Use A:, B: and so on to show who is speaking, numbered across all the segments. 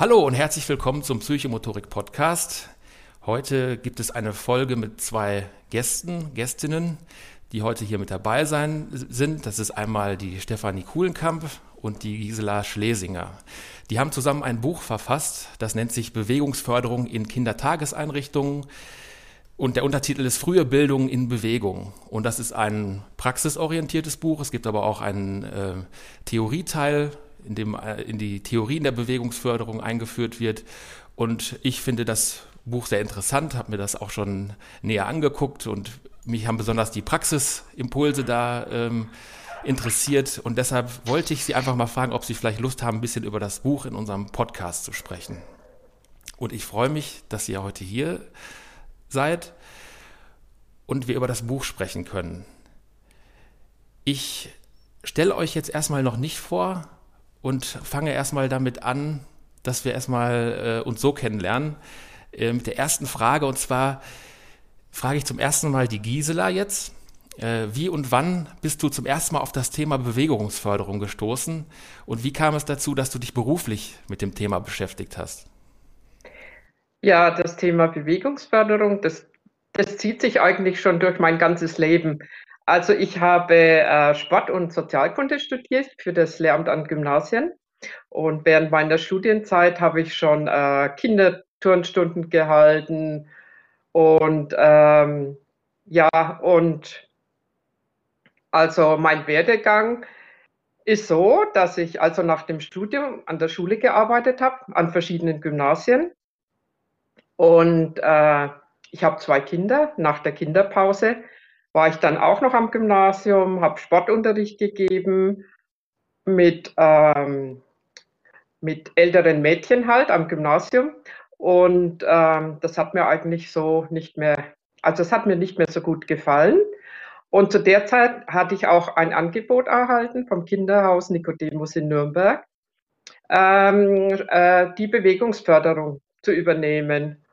A: Hallo und herzlich willkommen zum Psychomotorik Podcast. Heute gibt es eine Folge mit zwei Gästen, Gästinnen, die heute hier mit dabei sein sind. Das ist einmal die Stefanie Kuhlenkamp und die Gisela Schlesinger. Die haben zusammen ein Buch verfasst, das nennt sich Bewegungsförderung in Kindertageseinrichtungen. Und der Untertitel ist Frühe Bildung in Bewegung. Und das ist ein praxisorientiertes Buch. Es gibt aber auch einen äh, Theorieteil, in dem äh, in die Theorien der Bewegungsförderung eingeführt wird. Und ich finde das Buch sehr interessant, habe mir das auch schon näher angeguckt und mich haben besonders die Praxisimpulse da ähm, interessiert. Und deshalb wollte ich Sie einfach mal fragen, ob Sie vielleicht Lust haben, ein bisschen über das Buch in unserem Podcast zu sprechen. Und ich freue mich, dass Sie ja heute hier seid und wir über das Buch sprechen können. Ich stelle euch jetzt erstmal noch nicht vor, und fange erstmal damit an, dass wir erstmal äh, uns so kennenlernen. Äh, mit der ersten Frage und zwar frage ich zum ersten Mal die Gisela jetzt. Äh, wie und wann bist du zum ersten Mal auf das Thema Bewegungsförderung gestoßen und wie kam es dazu, dass du dich beruflich mit dem Thema beschäftigt hast?
B: Ja, das Thema Bewegungsförderung, das, das zieht sich eigentlich schon durch mein ganzes Leben. Also ich habe äh, Sport und Sozialkunde studiert für das Lehramt an Gymnasien. Und während meiner Studienzeit habe ich schon äh, Kinderturnstunden gehalten. Und ähm, ja, und also mein Werdegang ist so, dass ich also nach dem Studium an der Schule gearbeitet habe, an verschiedenen Gymnasien. Und äh, ich habe zwei Kinder nach der Kinderpause war ich dann auch noch am Gymnasium, habe Sportunterricht gegeben mit, ähm, mit älteren Mädchen halt am Gymnasium. Und ähm, das hat mir eigentlich so nicht mehr, also es hat mir nicht mehr so gut gefallen. Und zu der Zeit hatte ich auch ein Angebot erhalten vom Kinderhaus Nikodemus in Nürnberg, ähm, äh, die Bewegungsförderung zu übernehmen.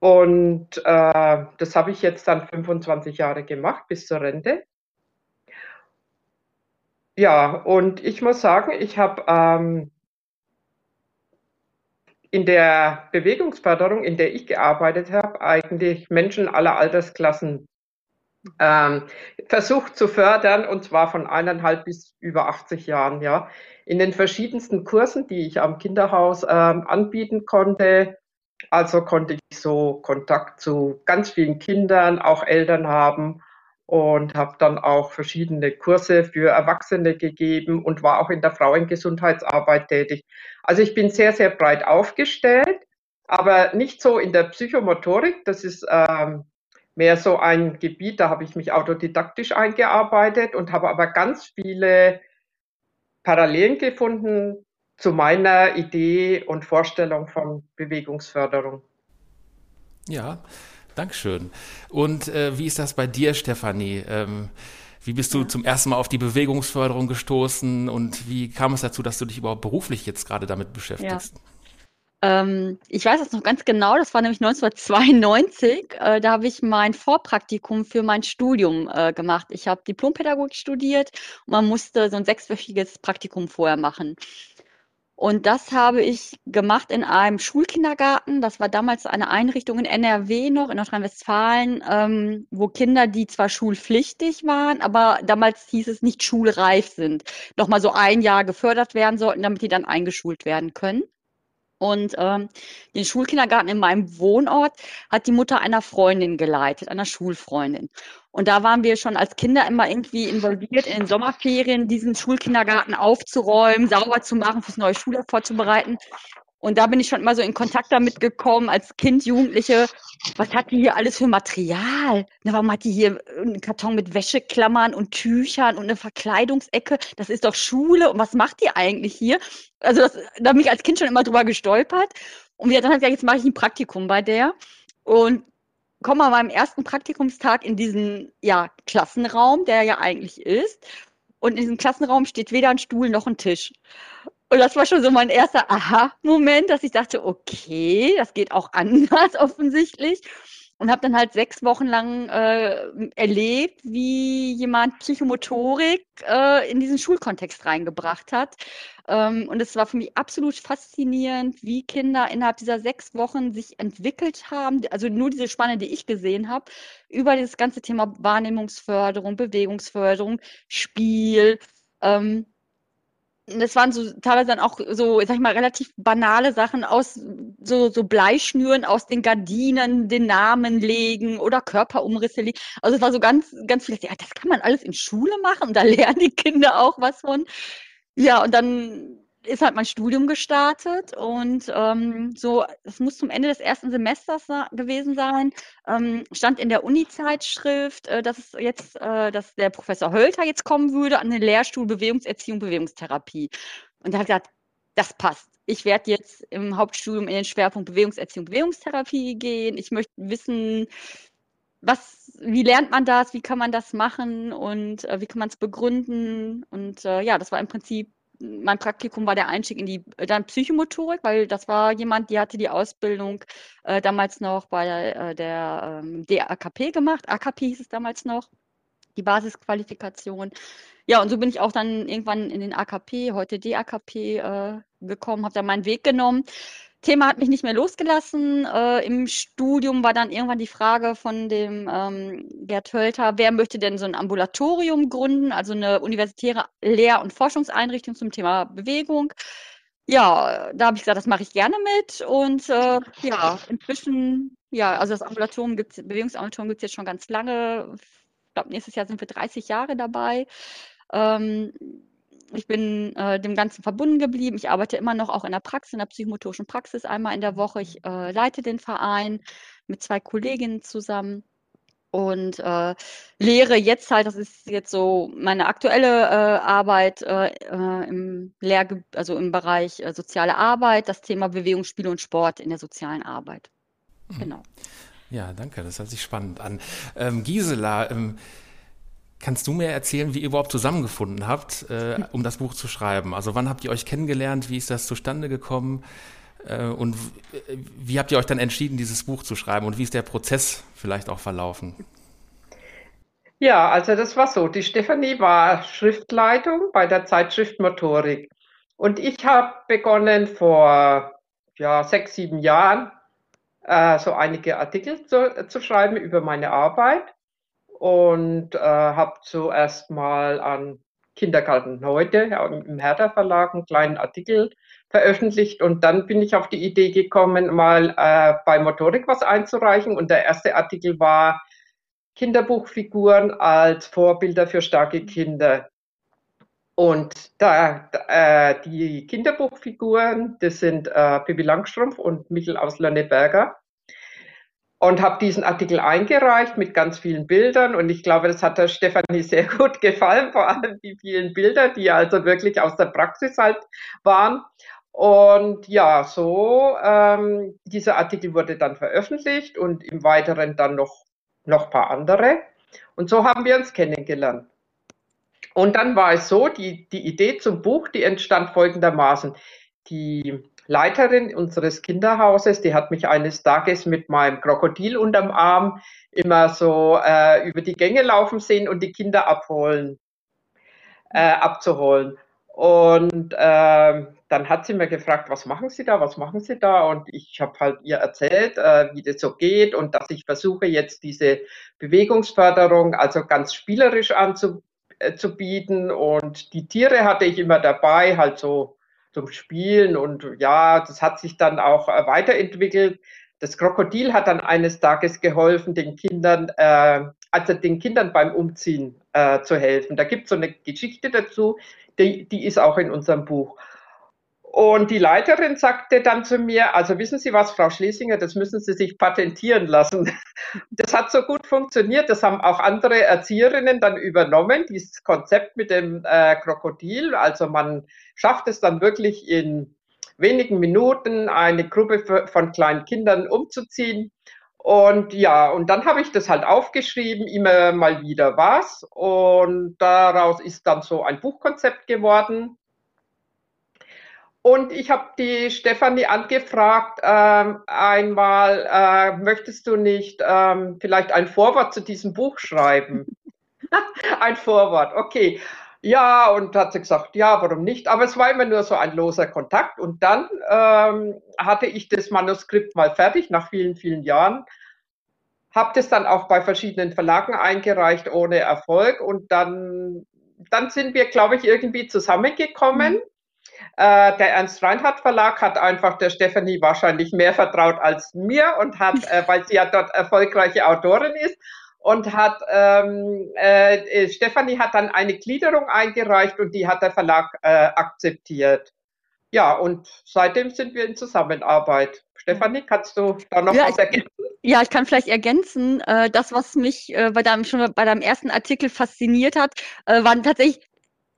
B: Und äh, das habe ich jetzt dann 25 Jahre gemacht bis zur Rente. Ja, und ich muss sagen, ich habe ähm, in der Bewegungsförderung, in der ich gearbeitet habe, eigentlich Menschen aller Altersklassen ähm, versucht zu fördern, und zwar von eineinhalb bis über 80 Jahren, ja. In den verschiedensten Kursen, die ich am Kinderhaus ähm, anbieten konnte, also konnte ich so Kontakt zu ganz vielen Kindern, auch Eltern haben und habe dann auch verschiedene Kurse für Erwachsene gegeben und war auch in der Frauengesundheitsarbeit tätig. Also ich bin sehr, sehr breit aufgestellt, aber nicht so in der Psychomotorik. Das ist ähm, mehr so ein Gebiet, da habe ich mich autodidaktisch eingearbeitet und habe aber ganz viele Parallelen gefunden zu meiner Idee und Vorstellung von Bewegungsförderung.
A: Ja, Dankeschön. Und äh, wie ist das bei dir, Stefanie? Ähm, wie bist du zum ersten Mal auf die Bewegungsförderung gestoßen und wie kam es dazu, dass du dich überhaupt beruflich jetzt gerade damit beschäftigst?
C: Ja. Ähm, ich weiß das noch ganz genau, das war nämlich 1992. Äh, da habe ich mein Vorpraktikum für mein Studium äh, gemacht. Ich habe Diplompädagogik studiert und man musste so ein sechswöchiges Praktikum vorher machen. Und das habe ich gemacht in einem Schulkindergarten. Das war damals eine Einrichtung in NRW noch, in Nordrhein-Westfalen, ähm, wo Kinder, die zwar schulpflichtig waren, aber damals hieß es nicht schulreif sind, noch mal so ein Jahr gefördert werden sollten, damit die dann eingeschult werden können. Und ähm, den Schulkindergarten in meinem Wohnort hat die Mutter einer Freundin geleitet, einer Schulfreundin. Und da waren wir schon als Kinder immer irgendwie involviert in den Sommerferien, diesen Schulkindergarten aufzuräumen, sauber zu machen, fürs neue Schuljahr vorzubereiten. Und da bin ich schon immer so in Kontakt damit gekommen, als Kind, Jugendliche. Was hat die hier alles für Material? Na, warum hat die hier einen Karton mit Wäscheklammern und Tüchern und eine Verkleidungsecke? Das ist doch Schule. Und was macht die eigentlich hier? Also, das, da bin ich als Kind schon immer drüber gestolpert. Und wir dann gesagt, jetzt mache ich ein Praktikum bei der. Und komme an meinem ersten Praktikumstag in diesen ja, Klassenraum, der ja eigentlich ist. Und in diesem Klassenraum steht weder ein Stuhl noch ein Tisch. Und das war schon so mein erster Aha-Moment, dass ich dachte, okay, das geht auch anders offensichtlich. Und habe dann halt sechs Wochen lang äh, erlebt, wie jemand Psychomotorik äh, in diesen Schulkontext reingebracht hat. Ähm, und es war für mich absolut faszinierend, wie Kinder innerhalb dieser sechs Wochen sich entwickelt haben. Also nur diese Spanne, die ich gesehen habe, über dieses ganze Thema Wahrnehmungsförderung, Bewegungsförderung, Spiel. Ähm, das waren so teilweise dann auch so, sag ich mal, relativ banale Sachen aus so, so Bleischnüren aus den Gardinen, den Namen legen oder Körperumrisse legen. Also es war so ganz, ganz viel, ja, das kann man alles in Schule machen da lernen die Kinder auch was von. Ja, und dann ist halt mein Studium gestartet und ähm, so, es muss zum Ende des ersten Semesters gewesen sein, ähm, stand in der Uni-Zeitschrift, äh, dass es jetzt, äh, dass der Professor Hölter jetzt kommen würde an den Lehrstuhl Bewegungserziehung, Bewegungstherapie. Und da ich gesagt, das passt. Ich werde jetzt im Hauptstudium in den Schwerpunkt Bewegungserziehung, Bewegungstherapie gehen. Ich möchte wissen, was, wie lernt man das, wie kann man das machen und äh, wie kann man es begründen? Und äh, ja, das war im Prinzip mein Praktikum war der Einstieg in die dann Psychomotorik, weil das war jemand, die hatte die Ausbildung äh, damals noch bei äh, der ähm, DAKP gemacht. AKP hieß es damals noch, die Basisqualifikation. Ja, und so bin ich auch dann irgendwann in den AKP, heute DAKP äh, gekommen, habe dann meinen Weg genommen. Thema hat mich nicht mehr losgelassen. Äh, Im Studium war dann irgendwann die Frage von dem ähm, Gerd Hölter, wer möchte denn so ein Ambulatorium gründen, also eine universitäre Lehr- und Forschungseinrichtung zum Thema Bewegung. Ja, da habe ich gesagt, das mache ich gerne mit. Und äh, ja, inzwischen, ja, also das Ambulatorium gibt es, Bewegungsambulatorium gibt es jetzt schon ganz lange. Ich glaube, nächstes Jahr sind wir 30 Jahre dabei. Ähm, ich bin äh, dem Ganzen verbunden geblieben. Ich arbeite immer noch auch in der Praxis, in der psychomotorischen Praxis einmal in der Woche. Ich äh, leite den Verein mit zwei Kolleginnen zusammen und äh, lehre jetzt halt, das ist jetzt so meine aktuelle äh, Arbeit äh, äh im Lehr also im Bereich soziale Arbeit, das Thema Bewegung, Spiel und Sport in der sozialen Arbeit.
A: Mhm. Genau. Ja, danke, das hört sich spannend an. Ähm, Gisela, ähm, Kannst du mir erzählen, wie ihr überhaupt zusammengefunden habt, äh, um das Buch zu schreiben? Also wann habt ihr euch kennengelernt? Wie ist das zustande gekommen? Äh, und wie habt ihr euch dann entschieden, dieses Buch zu schreiben? Und wie ist der Prozess vielleicht auch verlaufen?
B: Ja, also das war so. Die Stefanie war Schriftleitung bei der Zeitschrift Motorik. Und ich habe begonnen vor ja, sechs, sieben Jahren äh, so einige Artikel zu, zu schreiben über meine Arbeit und äh, habe zuerst mal an Kindergarten heute im Hertha Verlag einen kleinen Artikel veröffentlicht. Und dann bin ich auf die Idee gekommen, mal äh, bei Motorik was einzureichen. Und der erste Artikel war Kinderbuchfiguren als Vorbilder für starke Kinder. Und da, äh, die Kinderbuchfiguren, das sind äh, Pippi Langstrumpf und Michel aus Lönneberger und habe diesen Artikel eingereicht mit ganz vielen Bildern und ich glaube, das hat der Stefanie sehr gut gefallen, vor allem die vielen Bilder, die also wirklich aus der Praxis halt waren. Und ja, so ähm, dieser Artikel wurde dann veröffentlicht und im Weiteren dann noch noch paar andere. Und so haben wir uns kennengelernt. Und dann war es so, die, die Idee zum Buch, die entstand folgendermaßen. Die Leiterin unseres Kinderhauses, die hat mich eines Tages mit meinem Krokodil unterm Arm immer so äh, über die Gänge laufen sehen und die Kinder abholen, äh, abzuholen. Und äh, dann hat sie mir gefragt, was machen Sie da, was machen Sie da? Und ich habe halt ihr erzählt, äh, wie das so geht und dass ich versuche jetzt diese Bewegungsförderung also ganz spielerisch anzubieten. Und die Tiere hatte ich immer dabei, halt so zum Spielen und ja, das hat sich dann auch äh, weiterentwickelt. Das Krokodil hat dann eines Tages geholfen, den Kindern, äh, also den Kindern beim Umziehen äh, zu helfen. Da gibt es so eine Geschichte dazu, die, die ist auch in unserem Buch. Und die Leiterin sagte dann zu mir, also wissen Sie was, Frau Schlesinger, das müssen Sie sich patentieren lassen. Das hat so gut funktioniert, das haben auch andere Erzieherinnen dann übernommen, dieses Konzept mit dem äh, Krokodil. Also man schafft es dann wirklich in wenigen Minuten, eine Gruppe von kleinen Kindern umzuziehen. Und ja, und dann habe ich das halt aufgeschrieben, immer mal wieder was. Und daraus ist dann so ein Buchkonzept geworden. Und ich habe die Stefanie angefragt, ähm, einmal, äh, möchtest du nicht ähm, vielleicht ein Vorwort zu diesem Buch schreiben? ein Vorwort, okay. Ja, und hat sie gesagt, ja, warum nicht? Aber es war immer nur so ein loser Kontakt. Und dann ähm, hatte ich das Manuskript mal fertig, nach vielen, vielen Jahren. Habe das dann auch bei verschiedenen Verlagen eingereicht, ohne Erfolg. Und dann, dann sind wir, glaube ich, irgendwie zusammengekommen. Mhm. Äh, der Ernst Reinhardt Verlag hat einfach der Stefanie wahrscheinlich mehr vertraut als mir und hat, äh, weil sie ja dort erfolgreiche Autorin ist, und hat ähm, äh, Stefanie hat dann eine Gliederung eingereicht und die hat der Verlag äh, akzeptiert. Ja, und seitdem sind wir in Zusammenarbeit. Stefanie, kannst du da noch
C: ja,
B: was ergänzen?
C: Ja, ich kann vielleicht ergänzen, äh, das, was mich äh, bei deinem, schon bei deinem ersten Artikel fasziniert hat, äh, waren tatsächlich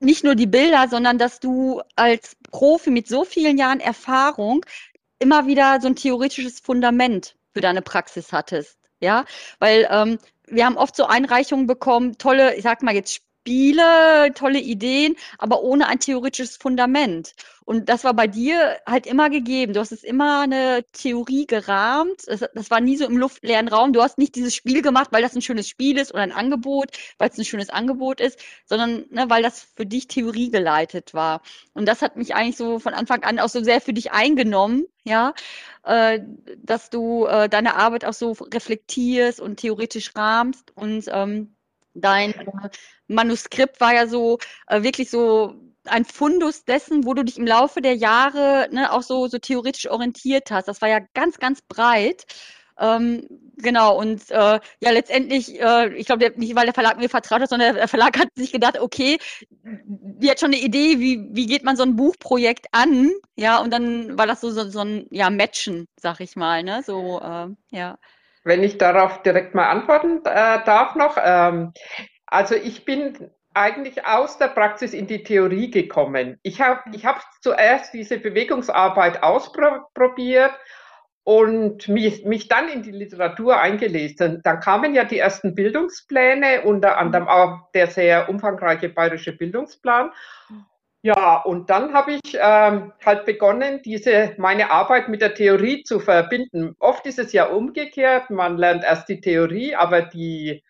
C: nicht nur die Bilder, sondern dass du als Profi mit so vielen Jahren Erfahrung immer wieder so ein theoretisches Fundament für deine Praxis hattest. Ja, weil ähm, wir haben oft so Einreichungen bekommen, tolle, ich sag mal jetzt Spiele, tolle Ideen, aber ohne ein theoretisches Fundament. Und das war bei dir halt immer gegeben. Du hast es immer eine Theorie gerahmt. Das, das, war nie so im luftleeren Raum. Du hast nicht dieses Spiel gemacht, weil das ein schönes Spiel ist oder ein Angebot, weil es ein schönes Angebot ist, sondern ne, weil das für dich Theorie geleitet war. Und das hat mich eigentlich so von Anfang an auch so sehr für dich eingenommen, ja, äh, dass du äh, deine Arbeit auch so reflektierst und theoretisch rahmst und ähm, dein Manuskript war ja so äh, wirklich so ein Fundus dessen, wo du dich im Laufe der Jahre ne, auch so, so theoretisch orientiert hast. Das war ja ganz, ganz breit. Ähm, genau, und äh, ja, letztendlich, äh, ich glaube, nicht, weil der Verlag mir vertraut hat, sondern der Verlag hat sich gedacht, okay, die hat schon eine Idee, wie, wie geht man so ein Buchprojekt an, ja, und dann war das so, so, so ein, ja, Matchen, sag ich mal, ne, so, äh, ja.
B: Wenn ich darauf direkt mal antworten äh, darf noch, ähm, also ich bin eigentlich aus der Praxis in die Theorie gekommen. Ich habe ich hab zuerst diese Bewegungsarbeit ausprobiert und mich, mich dann in die Literatur eingelesen. Dann kamen ja die ersten Bildungspläne, unter anderem auch der sehr umfangreiche bayerische Bildungsplan. Ja, und dann habe ich ähm, halt begonnen, diese meine Arbeit mit der Theorie zu verbinden. Oft ist es ja umgekehrt, man lernt erst die Theorie, aber die,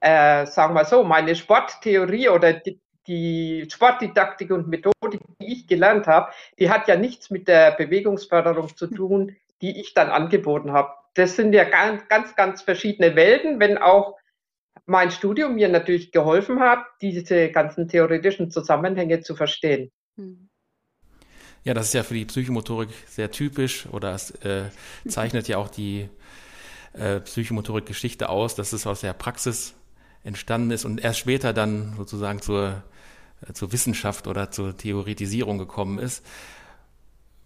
B: äh, sagen wir so, meine Sporttheorie oder die, die Sportdidaktik und Methodik, die ich gelernt habe, die hat ja nichts mit der Bewegungsförderung zu tun, die ich dann angeboten habe. Das sind ja ganz, ganz, ganz verschiedene Welten, wenn auch mein Studium mir natürlich geholfen hat, diese ganzen theoretischen Zusammenhänge zu verstehen. Hm.
A: Ja, das ist ja für die Psychomotorik sehr typisch oder es äh, zeichnet ja auch die äh, Psychomotorik-Geschichte aus, dass es aus der Praxis entstanden ist und erst später dann sozusagen zur, äh, zur Wissenschaft oder zur Theoretisierung gekommen ist.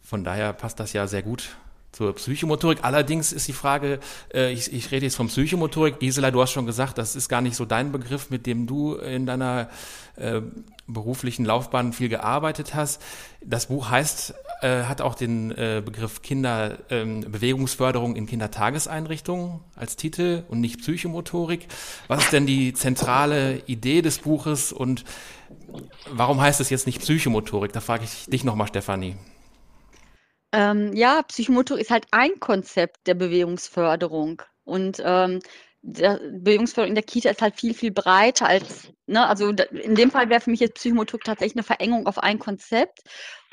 A: Von daher passt das ja sehr gut zur Psychomotorik. Allerdings ist die Frage, äh, ich, ich rede jetzt von Psychomotorik. Gisela, du hast schon gesagt, das ist gar nicht so dein Begriff, mit dem du in deiner äh, beruflichen Laufbahn viel gearbeitet hast. Das Buch heißt, äh, hat auch den äh, Begriff Kinderbewegungsförderung ähm, in Kindertageseinrichtungen als Titel und nicht Psychomotorik. Was ist denn die zentrale Idee des Buches und warum heißt es jetzt nicht Psychomotorik? Da frage ich dich nochmal, Stefanie.
C: Ähm, ja, Psychomotor ist halt ein Konzept der Bewegungsförderung. Und ähm, der Bewegungsförderung in der Kita ist halt viel, viel breiter als, ne, also in dem Fall wäre für mich jetzt Psychomotorik tatsächlich eine Verengung auf ein Konzept.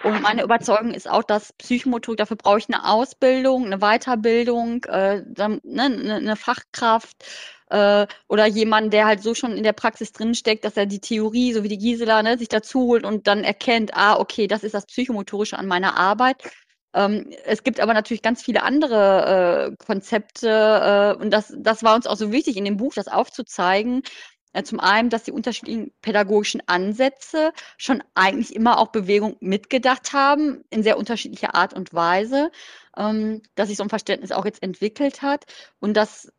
C: Und meine Überzeugung ist auch, dass Psychomotorik, dafür brauche ich eine Ausbildung, eine Weiterbildung, äh, dann, ne, eine, eine Fachkraft äh, oder jemand, der halt so schon in der Praxis drinsteckt, dass er die Theorie, so wie die Gisela, ne, sich dazu holt und dann erkennt, ah, okay, das ist das Psychomotorische an meiner Arbeit. Ähm, es gibt aber natürlich ganz viele andere äh, Konzepte äh, und das, das war uns auch so wichtig in dem Buch, das aufzuzeigen. Äh, zum einen, dass die unterschiedlichen pädagogischen Ansätze schon eigentlich immer auch Bewegung mitgedacht haben, in sehr unterschiedlicher Art und Weise, ähm, dass sich so ein Verständnis auch jetzt entwickelt hat und das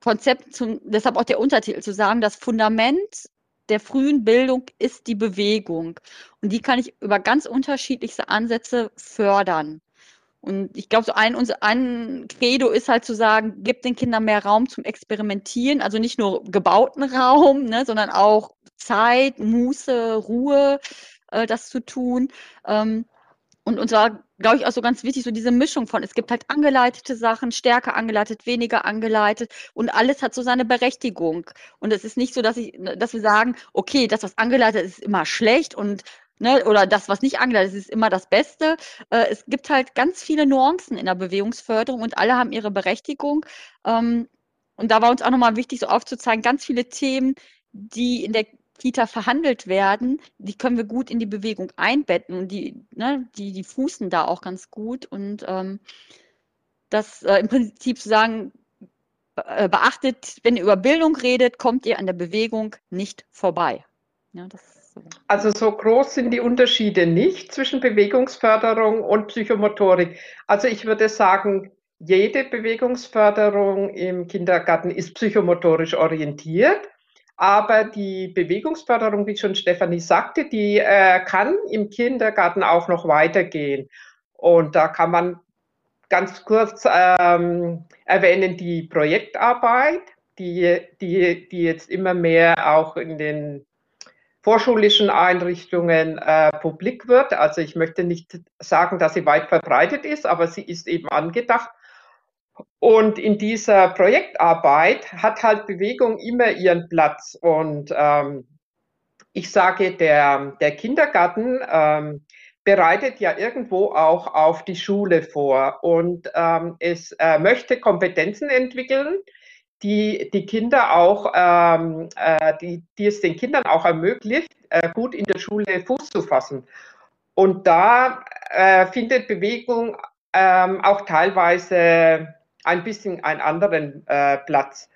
C: Konzept, zum, deshalb auch der Untertitel zu sagen, das Fundament der frühen Bildung ist die Bewegung. Und die kann ich über ganz unterschiedlichste Ansätze fördern. Und ich glaube, so ein, ein Credo ist halt zu sagen, gib den Kindern mehr Raum zum Experimentieren, also nicht nur gebauten Raum, ne, sondern auch Zeit, Muße, Ruhe, äh, das zu tun. Ähm, und uns war, glaube ich, auch so ganz wichtig, so diese Mischung von, es gibt halt angeleitete Sachen, stärker angeleitet, weniger angeleitet und alles hat so seine Berechtigung. Und es ist nicht so, dass ich, dass wir sagen, okay, das, was angeleitet ist, ist immer schlecht und Ne, oder das, was nicht angeleitet ist, ist immer das Beste. Äh, es gibt halt ganz viele Nuancen in der Bewegungsförderung und alle haben ihre Berechtigung. Ähm, und da war uns auch nochmal wichtig, so aufzuzeigen, ganz viele Themen, die in der Kita verhandelt werden, die können wir gut in die Bewegung einbetten und die, ne, die, die fußen da auch ganz gut. Und ähm, das äh, im Prinzip zu sagen, äh, beachtet, wenn ihr über Bildung redet, kommt ihr an der Bewegung nicht vorbei.
B: Ja, so. Also so groß sind die Unterschiede nicht zwischen Bewegungsförderung und Psychomotorik. Also ich würde sagen, jede Bewegungsförderung im Kindergarten ist psychomotorisch orientiert. Aber die Bewegungsförderung, wie schon Stefanie sagte, die äh, kann im Kindergarten auch noch weitergehen. Und da kann man ganz kurz ähm, erwähnen die Projektarbeit, die, die, die jetzt immer mehr auch in den vorschulischen Einrichtungen äh, publik wird. Also ich möchte nicht sagen, dass sie weit verbreitet ist, aber sie ist eben angedacht. Und in dieser Projektarbeit hat halt Bewegung immer ihren Platz. Und ähm, ich sage, der, der Kindergarten ähm, bereitet ja irgendwo auch auf die Schule vor und ähm, es äh, möchte Kompetenzen entwickeln, die die Kinder auch, ähm, äh, die, die es den Kindern auch ermöglicht, äh, gut in der Schule Fuß zu fassen. Und da äh, findet Bewegung ähm, auch teilweise ein bisschen einen anderen äh, Platz.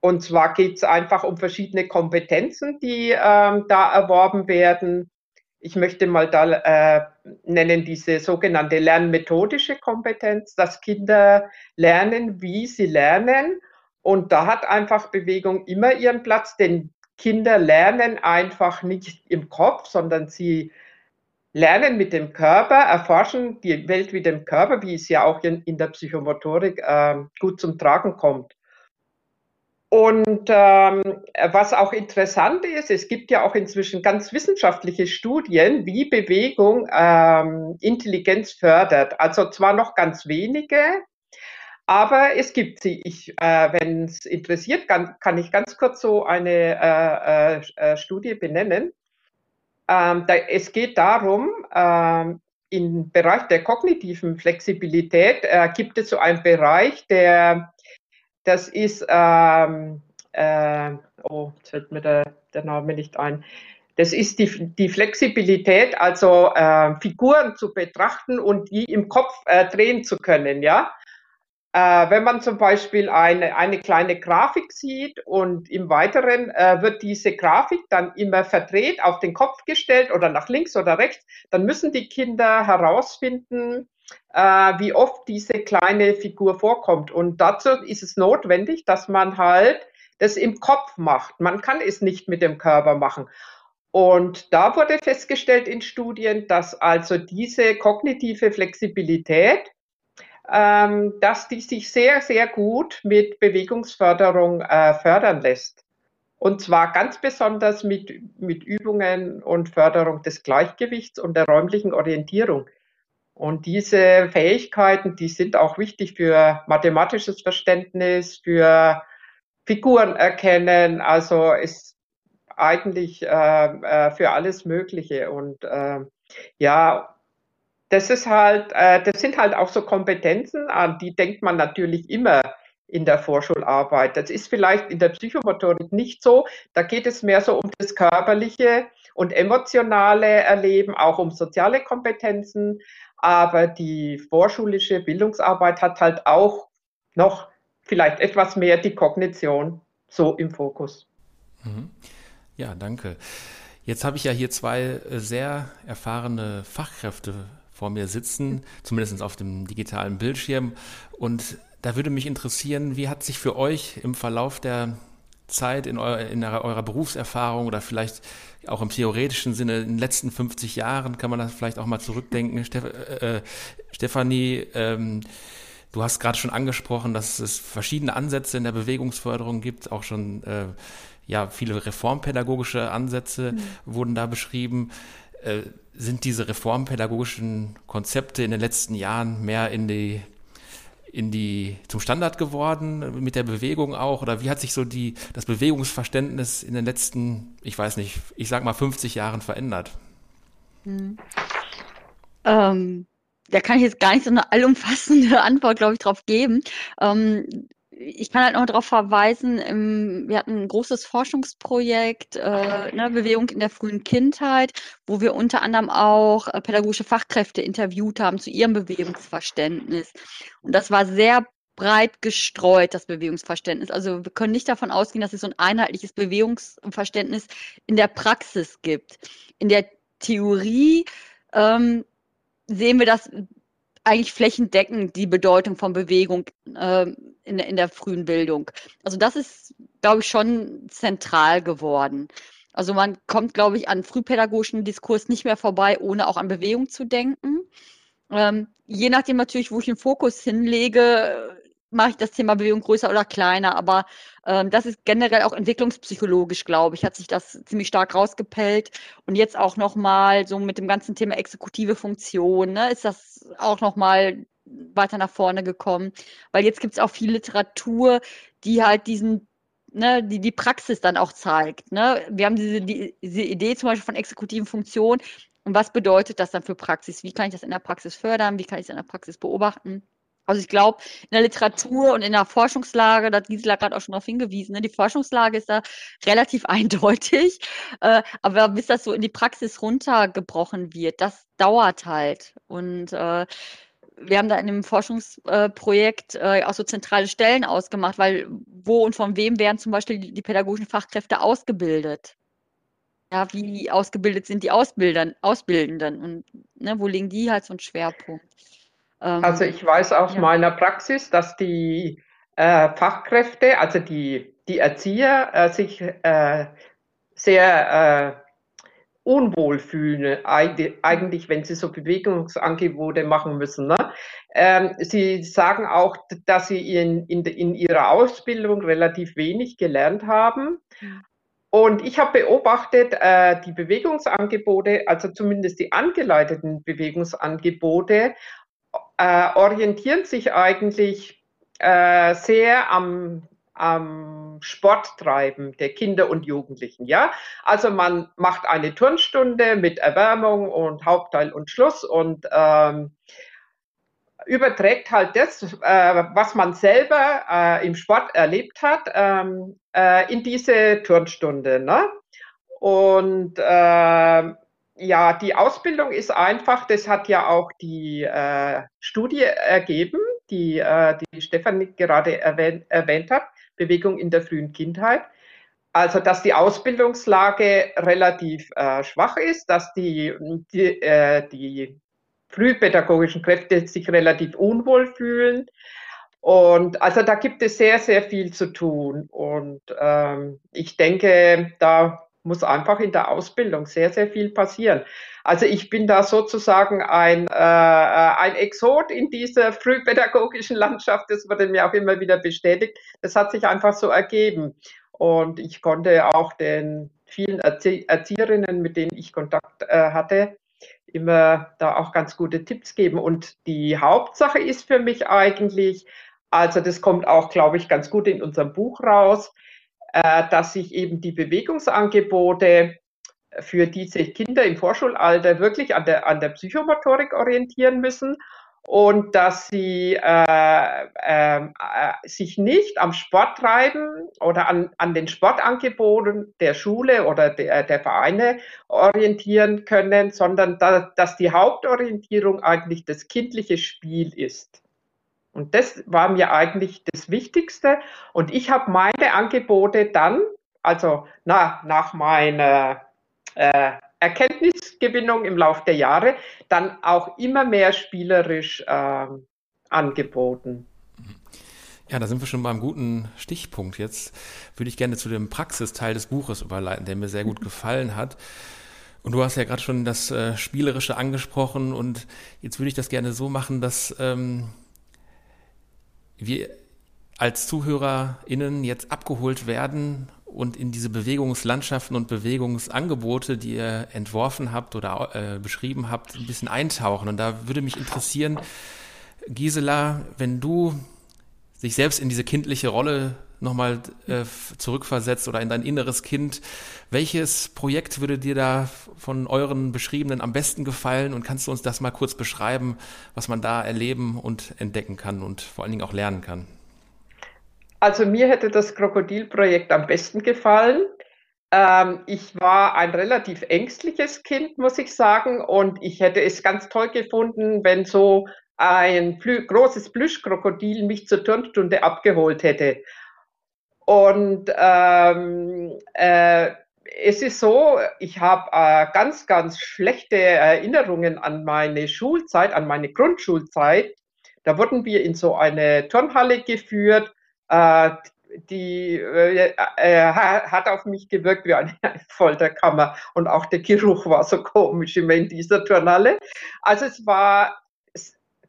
B: Und zwar geht es einfach um verschiedene Kompetenzen, die ähm, da erworben werden. Ich möchte mal da äh, nennen diese sogenannte lernmethodische Kompetenz, dass Kinder lernen, wie sie lernen. Und da hat einfach Bewegung immer ihren Platz, denn Kinder lernen einfach nicht im Kopf, sondern sie lernen mit dem Körper, erforschen die Welt mit dem Körper, wie es ja auch in, in der Psychomotorik äh, gut zum Tragen kommt. Und ähm, was auch interessant ist, es gibt ja auch inzwischen ganz wissenschaftliche Studien, wie Bewegung ähm, Intelligenz fördert. Also zwar noch ganz wenige, aber es gibt sie. äh, Wenn es interessiert, kann, kann, ich ganz kurz so eine äh, äh, Studie benennen. Ähm, da, es geht darum, ähm, im Bereich der kognitiven Flexibilität äh, gibt es so einen Bereich, der, das ist, ähm, äh, oh, jetzt fällt mir der, der Name nicht ein. Das ist die, die Flexibilität, also äh, Figuren zu betrachten und die im Kopf äh, drehen zu können, ja. Äh, wenn man zum Beispiel eine, eine kleine Grafik sieht und im Weiteren äh, wird diese Grafik dann immer verdreht, auf den Kopf gestellt oder nach links oder rechts, dann müssen die Kinder herausfinden, äh, wie oft diese kleine Figur vorkommt. Und dazu ist es notwendig, dass man halt das im Kopf macht. Man kann es nicht mit dem Körper machen. Und da wurde festgestellt in Studien, dass also diese kognitive Flexibilität ähm, dass die sich sehr, sehr gut mit Bewegungsförderung äh, fördern lässt. Und zwar ganz besonders mit, mit Übungen und Förderung des Gleichgewichts und der räumlichen Orientierung. Und diese Fähigkeiten, die sind auch wichtig für mathematisches Verständnis, für Figuren erkennen, also ist eigentlich äh, äh, für alles Mögliche. Und äh, ja, das ist halt, äh, das sind halt auch so Kompetenzen, an die denkt man natürlich immer in der Vorschularbeit. Das ist vielleicht in der Psychomotorik nicht so. Da geht es mehr so um das körperliche und emotionale Erleben, auch um soziale Kompetenzen. Aber die vorschulische Bildungsarbeit hat halt auch noch vielleicht etwas mehr die Kognition so im Fokus.
A: Mhm. Ja, danke. Jetzt habe ich ja hier zwei äh, sehr erfahrene Fachkräfte vor mir sitzen, zumindest auf dem digitalen Bildschirm. Und da würde mich interessieren, wie hat sich für euch im Verlauf der Zeit in, euer, in eurer Berufserfahrung oder vielleicht auch im theoretischen Sinne in den letzten 50 Jahren, kann man das vielleicht auch mal zurückdenken. Steph äh, Stefanie, ähm, du hast gerade schon angesprochen, dass es verschiedene Ansätze in der Bewegungsförderung gibt, auch schon äh, ja viele reformpädagogische Ansätze mhm. wurden da beschrieben. Äh, sind diese reformpädagogischen Konzepte in den letzten Jahren mehr in die in die zum Standard geworden mit der Bewegung auch? Oder wie hat sich so die das Bewegungsverständnis in den letzten ich weiß nicht ich sag mal 50 Jahren verändert? Hm.
C: ähm, da kann ich jetzt gar nicht so eine allumfassende Antwort glaube ich drauf geben. Ähm, ich kann halt noch darauf verweisen, im, wir hatten ein großes Forschungsprojekt, äh, ne, Bewegung in der frühen Kindheit, wo wir unter anderem auch äh, pädagogische Fachkräfte interviewt haben zu ihrem Bewegungsverständnis. Und das war sehr breit gestreut, das Bewegungsverständnis. Also wir können nicht davon ausgehen, dass es so ein einheitliches Bewegungsverständnis in der Praxis gibt. In der Theorie ähm, sehen wir das eigentlich flächendeckend die Bedeutung von Bewegung äh, in, in der frühen Bildung. Also das ist, glaube ich, schon zentral geworden. Also man kommt, glaube ich, an frühpädagogischen Diskurs nicht mehr vorbei, ohne auch an Bewegung zu denken. Ähm, je nachdem natürlich, wo ich den Fokus hinlege, mache ich das Thema Bewegung größer oder kleiner. Aber ähm, das ist generell auch entwicklungspsychologisch, glaube ich, hat sich das ziemlich stark rausgepellt. Und jetzt auch nochmal so mit dem ganzen Thema exekutive Funktion, ne, ist das auch nochmal weiter nach vorne gekommen. Weil jetzt gibt es auch viel Literatur, die halt diesen Ne, die die Praxis dann auch zeigt. Ne? Wir haben diese, die, diese Idee zum Beispiel von exekutiven Funktionen. Und was bedeutet das dann für Praxis? Wie kann ich das in der Praxis fördern? Wie kann ich es in der Praxis beobachten? Also ich glaube, in der Literatur und in der Forschungslage, da hat Gisela gerade auch schon darauf hingewiesen, ne, die Forschungslage ist da relativ eindeutig. Äh, aber bis das so in die Praxis runtergebrochen wird, das dauert halt. Und äh, wir haben da in dem Forschungsprojekt äh, auch so zentrale Stellen ausgemacht, weil wo und von wem werden zum Beispiel die, die pädagogischen Fachkräfte ausgebildet? Ja, wie ausgebildet sind die Ausbildern, Ausbildenden und ne, wo liegen die halt so einen Schwerpunkt?
B: Ähm, also ich weiß aus ja. meiner Praxis, dass die äh, Fachkräfte, also die, die Erzieher, äh, sich äh, sehr äh, unwohl fühlen, eigentlich, wenn sie so Bewegungsangebote machen müssen. Ne? Ähm, sie sagen auch, dass sie in, in, in ihrer Ausbildung relativ wenig gelernt haben. Und ich habe beobachtet, äh, die Bewegungsangebote, also zumindest die angeleiteten Bewegungsangebote, äh, orientieren sich eigentlich äh, sehr am, am Sporttreiben der Kinder und Jugendlichen. Ja, also man macht eine Turnstunde mit Erwärmung und Hauptteil und Schluss und ähm, überträgt halt das, äh, was man selber äh, im Sport erlebt hat, ähm, äh, in diese Turnstunde. Ne? Und äh, ja, die Ausbildung ist einfach, das hat ja auch die äh, Studie ergeben, die, äh, die Stefanie gerade erwähnt, erwähnt hat, Bewegung in der frühen Kindheit. Also, dass die Ausbildungslage relativ äh, schwach ist, dass die, die, äh, die frühpädagogischen Kräfte sich relativ unwohl fühlen. Und also da gibt es sehr, sehr viel zu tun. Und ähm, ich denke, da muss einfach in der Ausbildung sehr, sehr viel passieren. Also ich bin da sozusagen ein, äh, ein Exot in dieser frühpädagogischen Landschaft. Das wurde mir auch immer wieder bestätigt. Das hat sich einfach so ergeben. Und ich konnte auch den vielen Erzie Erzieherinnen, mit denen ich Kontakt äh, hatte, immer da auch ganz gute Tipps geben. Und die Hauptsache ist für mich eigentlich, also das kommt auch, glaube ich, ganz gut in unserem Buch raus, äh, dass sich eben die Bewegungsangebote für diese Kinder im Vorschulalter wirklich an der, an der Psychomotorik orientieren müssen und dass sie äh, äh, sich nicht am Sport treiben oder an, an den Sportangeboten der Schule oder der, der Vereine orientieren können, sondern da, dass die Hauptorientierung eigentlich das kindliche Spiel ist. Und das war mir eigentlich das Wichtigste. Und ich habe meine Angebote dann, also na, nach meiner äh, Erkenntnisgewinnung im Laufe der Jahre, dann auch immer mehr spielerisch äh, angeboten.
A: Ja, da sind wir schon beim guten Stichpunkt. Jetzt würde ich gerne zu dem Praxisteil des Buches überleiten, der mir sehr gut gefallen hat. Und du hast ja gerade schon das äh, Spielerische angesprochen und jetzt würde ich das gerne so machen, dass ähm, wir als ZuhörerInnen jetzt abgeholt werden und in diese Bewegungslandschaften und Bewegungsangebote, die ihr entworfen habt oder äh, beschrieben habt, ein bisschen eintauchen. Und da würde mich interessieren, Gisela, wenn du sich selbst in diese kindliche Rolle nochmal äh, zurückversetzt oder in dein inneres Kind, welches Projekt würde dir da von euren beschriebenen am besten gefallen und kannst du uns das mal kurz beschreiben, was man da erleben und entdecken kann und vor allen Dingen auch lernen kann?
B: Also mir hätte das Krokodilprojekt am besten gefallen. Ähm, ich war ein relativ ängstliches Kind, muss ich sagen, und ich hätte es ganz toll gefunden, wenn so ein großes Plüschkrokodil mich zur Turnstunde abgeholt hätte. Und ähm, äh, es ist so, ich habe äh, ganz, ganz schlechte Erinnerungen an meine Schulzeit, an meine Grundschulzeit. Da wurden wir in so eine Turnhalle geführt. Äh, die äh, äh hat auf mich gewirkt wie eine Folterkammer und auch der Geruch war so komisch immer in dieser Turnhalle. Also es war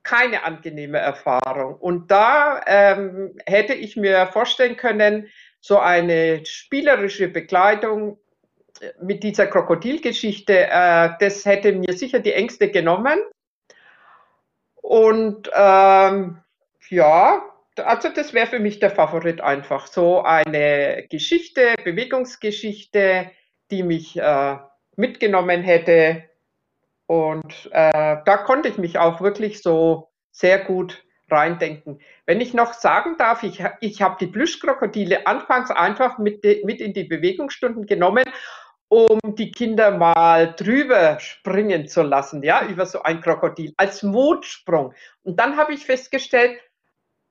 B: keine angenehme Erfahrung. Und da ähm, hätte ich mir vorstellen können, so eine spielerische Begleitung äh, mit dieser Krokodilgeschichte, äh, das hätte mir sicher die Ängste genommen. Und ähm, ja, also das wäre für mich der Favorit einfach. So eine Geschichte, Bewegungsgeschichte, die mich äh, mitgenommen hätte und äh, da konnte ich mich auch wirklich so sehr gut reindenken. Wenn ich noch sagen darf, ich, ich habe die Plüschkrokodile anfangs einfach mit, de, mit in die Bewegungsstunden genommen, um die Kinder mal drüber springen zu lassen, ja, über so ein Krokodil, als Mutsprung. Und dann habe ich festgestellt,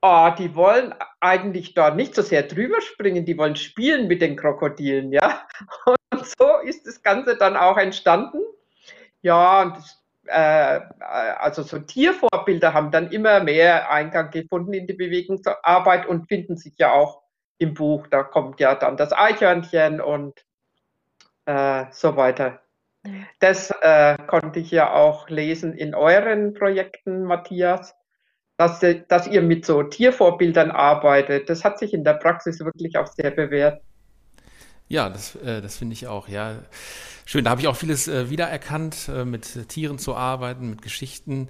B: oh, die wollen eigentlich da nicht so sehr drüber springen, die wollen spielen mit den Krokodilen, ja. Und so ist das Ganze dann auch entstanden. Ja, und äh, also so Tiervorbilder haben dann immer mehr Eingang gefunden in die Bewegungsarbeit und finden sich ja auch im Buch. Da kommt ja dann das Eichhörnchen und äh, so weiter. Das äh, konnte ich ja auch lesen in euren Projekten, Matthias, dass, dass ihr mit so Tiervorbildern arbeitet. Das hat sich in der Praxis wirklich auch sehr bewährt.
A: Ja, das, äh, das finde ich auch, ja. Schön, da habe ich auch vieles äh, wiedererkannt, äh, mit Tieren zu arbeiten, mit Geschichten.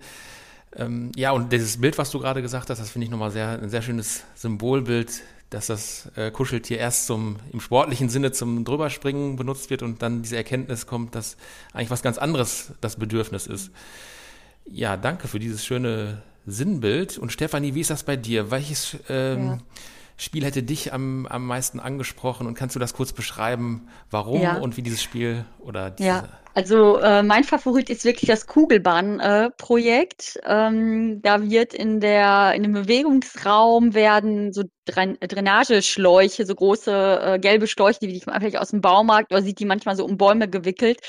A: Ähm, ja, und dieses Bild, was du gerade gesagt hast, das finde ich nochmal sehr, ein sehr schönes Symbolbild, dass das äh, Kuscheltier erst zum, im sportlichen Sinne zum Drüberspringen benutzt wird und dann diese Erkenntnis kommt, dass eigentlich was ganz anderes das Bedürfnis ist. Ja, danke für dieses schöne Sinnbild. Und Stefanie, wie ist das bei dir? Welches ähm, ja. Spiel hätte dich am, am meisten angesprochen und kannst du das kurz beschreiben, warum ja. und wie dieses Spiel oder diese
C: Ja, also äh, mein Favorit ist wirklich das Kugelbahn-Projekt. Äh, ähm, da wird in der in dem Bewegungsraum werden so Dren Drainageschläuche, so große äh, gelbe Schläuche, die man vielleicht aus dem Baumarkt oder sieht die manchmal so um Bäume gewickelt,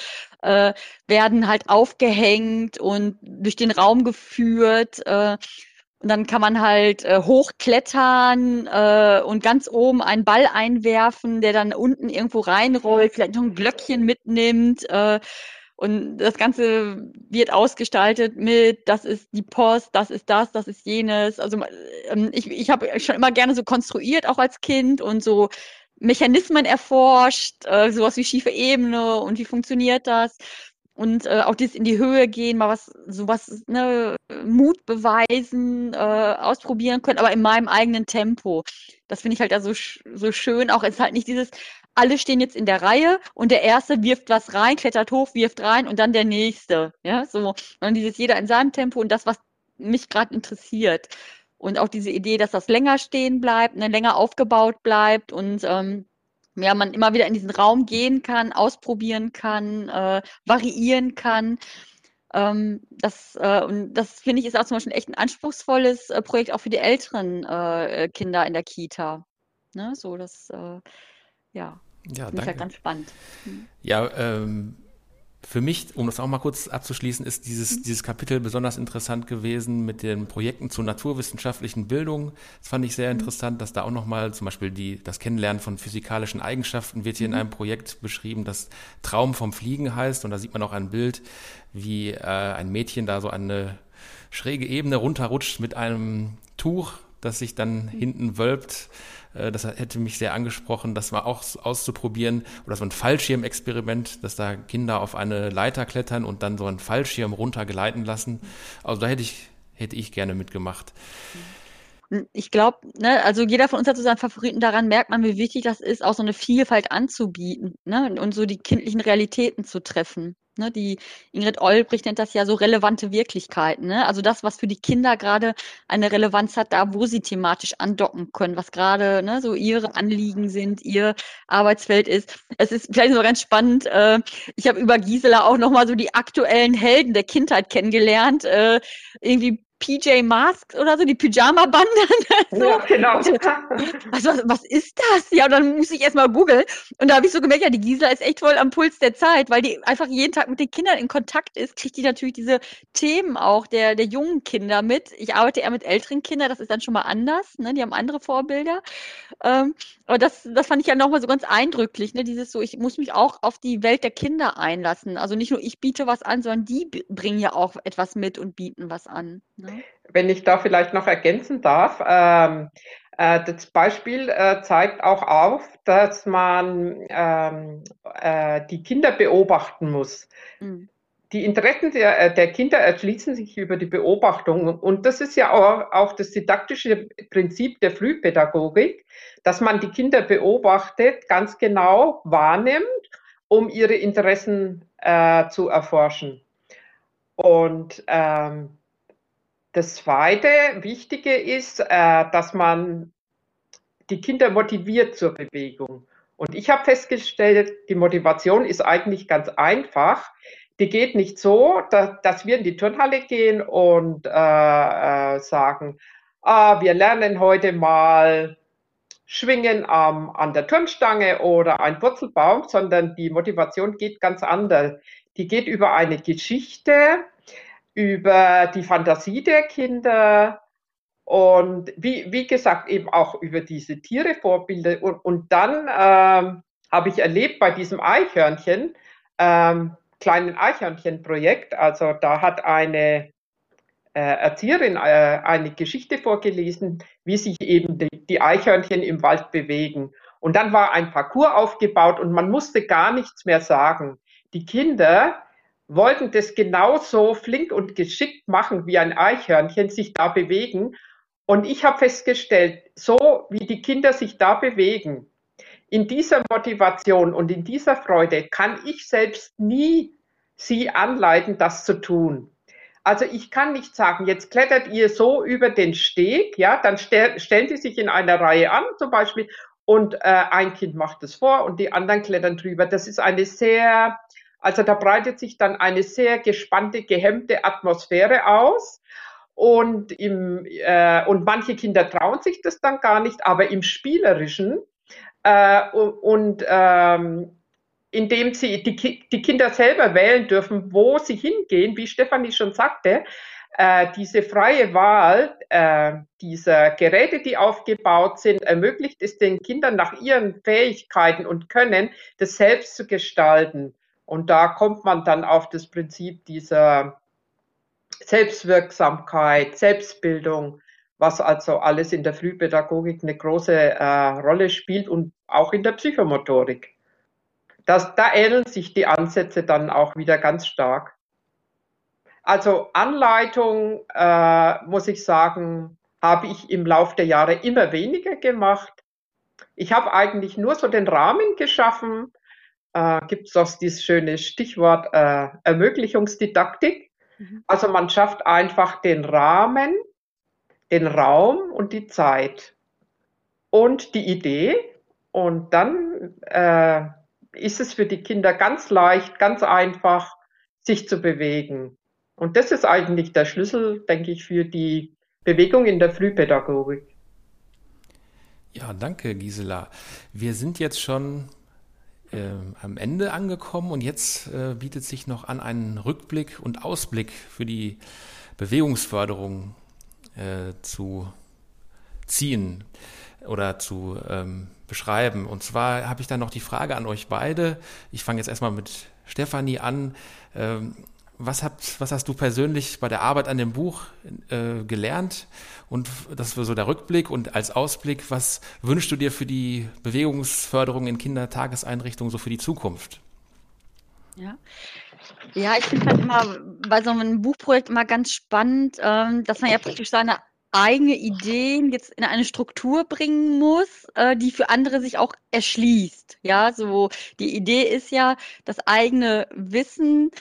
C: äh, werden halt aufgehängt und durch den Raum geführt. Und dann kann man halt äh, hochklettern äh, und ganz oben einen Ball einwerfen, der dann unten irgendwo reinrollt, vielleicht noch ein Glöckchen mitnimmt. Äh, und das Ganze wird ausgestaltet mit, das ist die Post, das ist das, das ist jenes. Also ähm, ich, ich habe schon immer gerne so konstruiert, auch als Kind und so Mechanismen erforscht, äh, sowas wie schiefe Ebene und wie funktioniert das und äh, auch dieses in die Höhe gehen, mal was, sowas, ne, Mut beweisen, äh, ausprobieren können, aber in meinem eigenen Tempo. Das finde ich halt also so schön. Auch ist halt nicht dieses, alle stehen jetzt in der Reihe und der erste wirft was rein, klettert hoch, wirft rein und dann der nächste. Ja, so. Und dieses jeder in seinem Tempo und das, was mich gerade interessiert. Und auch diese Idee, dass das länger stehen bleibt, ne, länger aufgebaut bleibt und ähm, ja, man immer wieder in diesen Raum gehen kann, ausprobieren kann, äh, variieren kann. Ähm, das, äh, und das finde ich ist auch zum Beispiel echt ein anspruchsvolles äh, Projekt auch für die älteren äh, Kinder in der Kita. Ne? So, das, äh, ja,
A: ja
C: finde ich halt ganz spannend.
A: Mhm. Ja, ähm, für mich, um das auch mal kurz abzuschließen, ist dieses, mhm. dieses Kapitel besonders interessant gewesen mit den Projekten zur naturwissenschaftlichen Bildung. Das fand ich sehr mhm. interessant, dass da auch nochmal zum Beispiel die, das Kennenlernen von physikalischen Eigenschaften wird hier mhm. in einem Projekt beschrieben, das Traum vom Fliegen heißt. Und da sieht man auch ein Bild, wie äh, ein Mädchen da so eine schräge Ebene runterrutscht mit einem Tuch das sich dann hinten wölbt. Äh, das hätte mich sehr angesprochen, das mal auch auszuprobieren. Oder so ein Fallschirmexperiment, dass da Kinder auf eine Leiter klettern und dann so einen Fallschirm runtergleiten lassen. Also da hätte ich, hätte ich gerne mitgemacht.
C: Ich glaube, ne, also jeder von uns hat so seinen Favoriten, daran merkt man, wie wichtig das ist, auch so eine Vielfalt anzubieten ne, und so die kindlichen Realitäten zu treffen. Ne, die Ingrid Olbrich nennt das ja so relevante Wirklichkeiten. Ne? Also das, was für die Kinder gerade eine Relevanz hat, da wo sie thematisch andocken können, was gerade ne, so ihre Anliegen sind, ihr Arbeitsfeld ist. Es ist vielleicht so ganz spannend. Äh, ich habe über Gisela auch nochmal so die aktuellen Helden der Kindheit kennengelernt. Äh, irgendwie PJ Masks oder so, die Pyjama-Bande.
B: so. Ja, genau.
C: Also, was, was ist das? Ja, und dann muss ich erstmal googeln. Und da habe ich so gemerkt, ja, die Gisela ist echt voll am Puls der Zeit, weil die einfach jeden Tag mit den Kindern in Kontakt ist, kriegt die natürlich diese Themen auch der, der jungen Kinder mit. Ich arbeite eher mit älteren Kindern, das ist dann schon mal anders, ne? Die haben andere Vorbilder. Ähm, aber das, das fand ich ja nochmal so ganz eindrücklich, ne? Dieses so, ich muss mich auch auf die Welt der Kinder einlassen. Also nicht nur ich biete was an, sondern die bringen ja auch etwas mit und bieten was an. Ne?
B: Wenn ich da vielleicht noch ergänzen darf, ähm, äh, das Beispiel äh, zeigt auch auf, dass man ähm, äh, die Kinder beobachten muss. Mhm die Interessen der, äh, der, Kinder erschließen sich über die Beobachtung. Und das ist ja auch, auch, das didaktische Prinzip der Frühpädagogik, dass man die Kinder beobachtet, ganz genau wahrnimmt, um ihre Interessen äh, zu erforschen. Und ähm, das Zweite, Wichtige ist, äh, dass man die Kinder motiviert zur Bewegung. Und ich habe festgestellt, die Motivation ist eigentlich ganz einfach die geht nicht so, dass, wir in die Turnhalle gehen und äh, äh, sagen, ah, wir lernen heute mal Schwingen ähm, an der Turnstange oder ein Wurzelbaum, sondern die Motivation geht ganz anders. Die geht über eine Geschichte, über die Fantasie der Kinder und wie, wie gesagt eben auch über diese Tiere-Vorbilder. Und, und dann ähm, habe ich erlebt bei diesem Eichhörnchen, ähm, kleinen Eichhörnchenprojekt. Also da hat eine äh, Erzieherin äh, eine Geschichte vorgelesen, wie sich eben die, die Eichhörnchen im Wald bewegen. Und dann war ein Parcours aufgebaut und man musste gar nichts mehr sagen. Die Kinder wollten das genauso flink und geschickt machen, wie ein Eichhörnchen sich da bewegen. Und ich habe festgestellt, so wie die Kinder sich da bewegen, in dieser Motivation und in dieser Freude kann ich selbst nie sie anleiten, das zu tun. Also ich kann nicht sagen, jetzt klettert ihr so über den Steg, ja, dann stell, stellen die sich in einer Reihe an, zum Beispiel, und äh, ein Kind macht es vor und die anderen klettern drüber. Das ist eine sehr, also da breitet sich dann eine sehr gespannte, gehemmte Atmosphäre aus. Und, im, äh, und manche Kinder trauen sich das dann gar nicht, aber im Spielerischen äh, und, ähm, indem sie die, die Kinder selber wählen dürfen, wo sie hingehen, wie Stefanie schon sagte, äh, diese freie Wahl äh, dieser Geräte, die aufgebaut sind, ermöglicht es den Kindern nach ihren Fähigkeiten und Können, das selbst zu gestalten. Und da kommt man dann auf das Prinzip dieser Selbstwirksamkeit, Selbstbildung, was also alles in der Frühpädagogik eine große äh, Rolle spielt und auch in der Psychomotorik. Das, da ähneln sich die Ansätze dann auch wieder ganz stark. Also Anleitung, äh, muss ich sagen, habe ich im Laufe der Jahre immer weniger gemacht. Ich habe eigentlich nur so den Rahmen geschaffen. Äh, Gibt es auch dieses schöne Stichwort äh, Ermöglichungsdidaktik. Mhm. Also man schafft einfach den Rahmen, den Raum und die Zeit und die Idee. Und dann äh, ist es für die Kinder ganz leicht, ganz einfach, sich zu bewegen. Und das ist eigentlich der Schlüssel, denke ich, für die Bewegung in der Frühpädagogik.
A: Ja, danke, Gisela. Wir sind jetzt schon äh, am Ende angekommen und jetzt äh, bietet sich noch an, einen Rückblick und Ausblick für die Bewegungsförderung äh, zu ziehen oder zu ähm, beschreiben. Und zwar habe ich dann noch die Frage an euch beide. Ich fange jetzt erstmal mit Stefanie an. Ähm, was, habt, was hast du persönlich bei der Arbeit an dem Buch äh, gelernt? Und das war so der Rückblick und als Ausblick, was wünschst du dir für die Bewegungsförderung in Kindertageseinrichtungen so für die Zukunft?
C: Ja, ja ich finde halt immer bei so einem Buchprojekt immer ganz spannend, ähm, dass man ja praktisch seine eigene Ideen jetzt in eine Struktur bringen muss, äh, die für andere sich auch erschließt. Ja, so die Idee ist ja, das eigene Wissen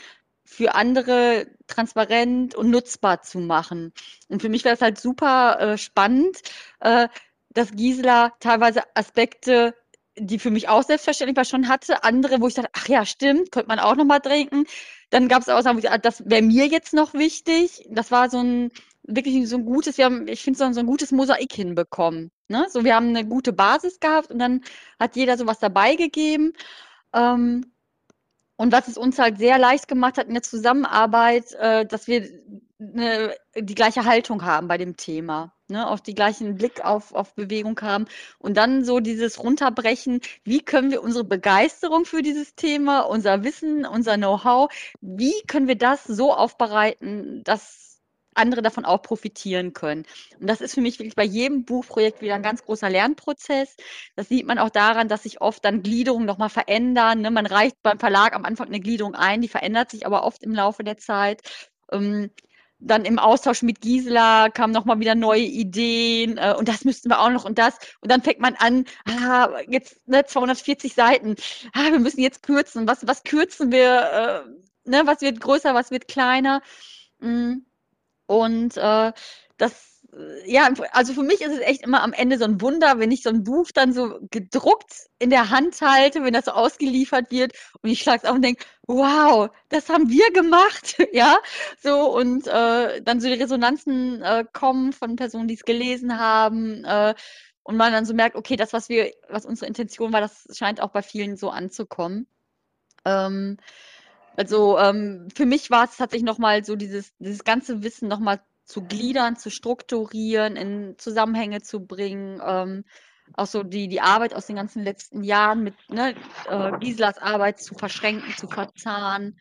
C: für andere transparent und nutzbar zu machen. Und für mich wäre es halt super äh, spannend, äh, dass Gisela teilweise Aspekte, die für mich auch selbstverständlich war, schon hatte, andere, wo ich dachte, ach ja, stimmt, könnte man auch nochmal trinken. Dann gab es auch Sachen, wo ich dachte, das wäre mir jetzt noch wichtig. Das war so ein wirklich so ein gutes, wir haben, ich finde, so, so ein gutes Mosaik hinbekommen. Ne? So, wir haben eine gute Basis gehabt und dann hat jeder so was dabei gegeben. Ähm, und was es uns halt sehr leicht gemacht hat in der Zusammenarbeit, äh, dass wir eine, die gleiche Haltung haben bei dem Thema, ne? auch die gleichen Blick auf, auf Bewegung haben und dann so dieses Runterbrechen, wie können wir unsere Begeisterung für dieses Thema, unser Wissen, unser Know-how, wie können wir das so aufbereiten, dass andere davon auch profitieren können. Und das ist für mich wirklich bei jedem Buchprojekt wieder ein ganz großer Lernprozess. Das sieht man auch daran, dass sich oft dann Gliederungen nochmal verändern. Ne? Man reicht beim Verlag am Anfang eine Gliederung ein, die verändert sich aber oft im Laufe der Zeit. Ähm, dann im Austausch mit Gisela kamen nochmal wieder neue Ideen äh, und das müssten wir auch noch und das. Und dann fängt man an, ah, jetzt ne, 240 Seiten, ah, wir müssen jetzt kürzen. Was, was kürzen wir? Äh, ne, was wird größer, was wird kleiner? Mm. Und äh, das, äh, ja, also für mich ist es echt immer am Ende so ein Wunder, wenn ich so ein Buch dann so gedruckt in der Hand halte, wenn das so ausgeliefert wird und ich schlage es auf und denke, wow, das haben wir gemacht, ja, so und äh, dann so die Resonanzen äh, kommen von Personen, die es gelesen haben äh, und man dann so merkt, okay, das, was wir, was unsere Intention war, das scheint auch bei vielen so anzukommen. Ähm, also ähm, für mich war es tatsächlich nochmal so dieses, dieses ganze Wissen nochmal zu gliedern, zu strukturieren, in Zusammenhänge zu bringen. Ähm, auch so die, die Arbeit aus den ganzen letzten Jahren mit ne, äh, Gislas Arbeit zu verschränken, zu verzahnen.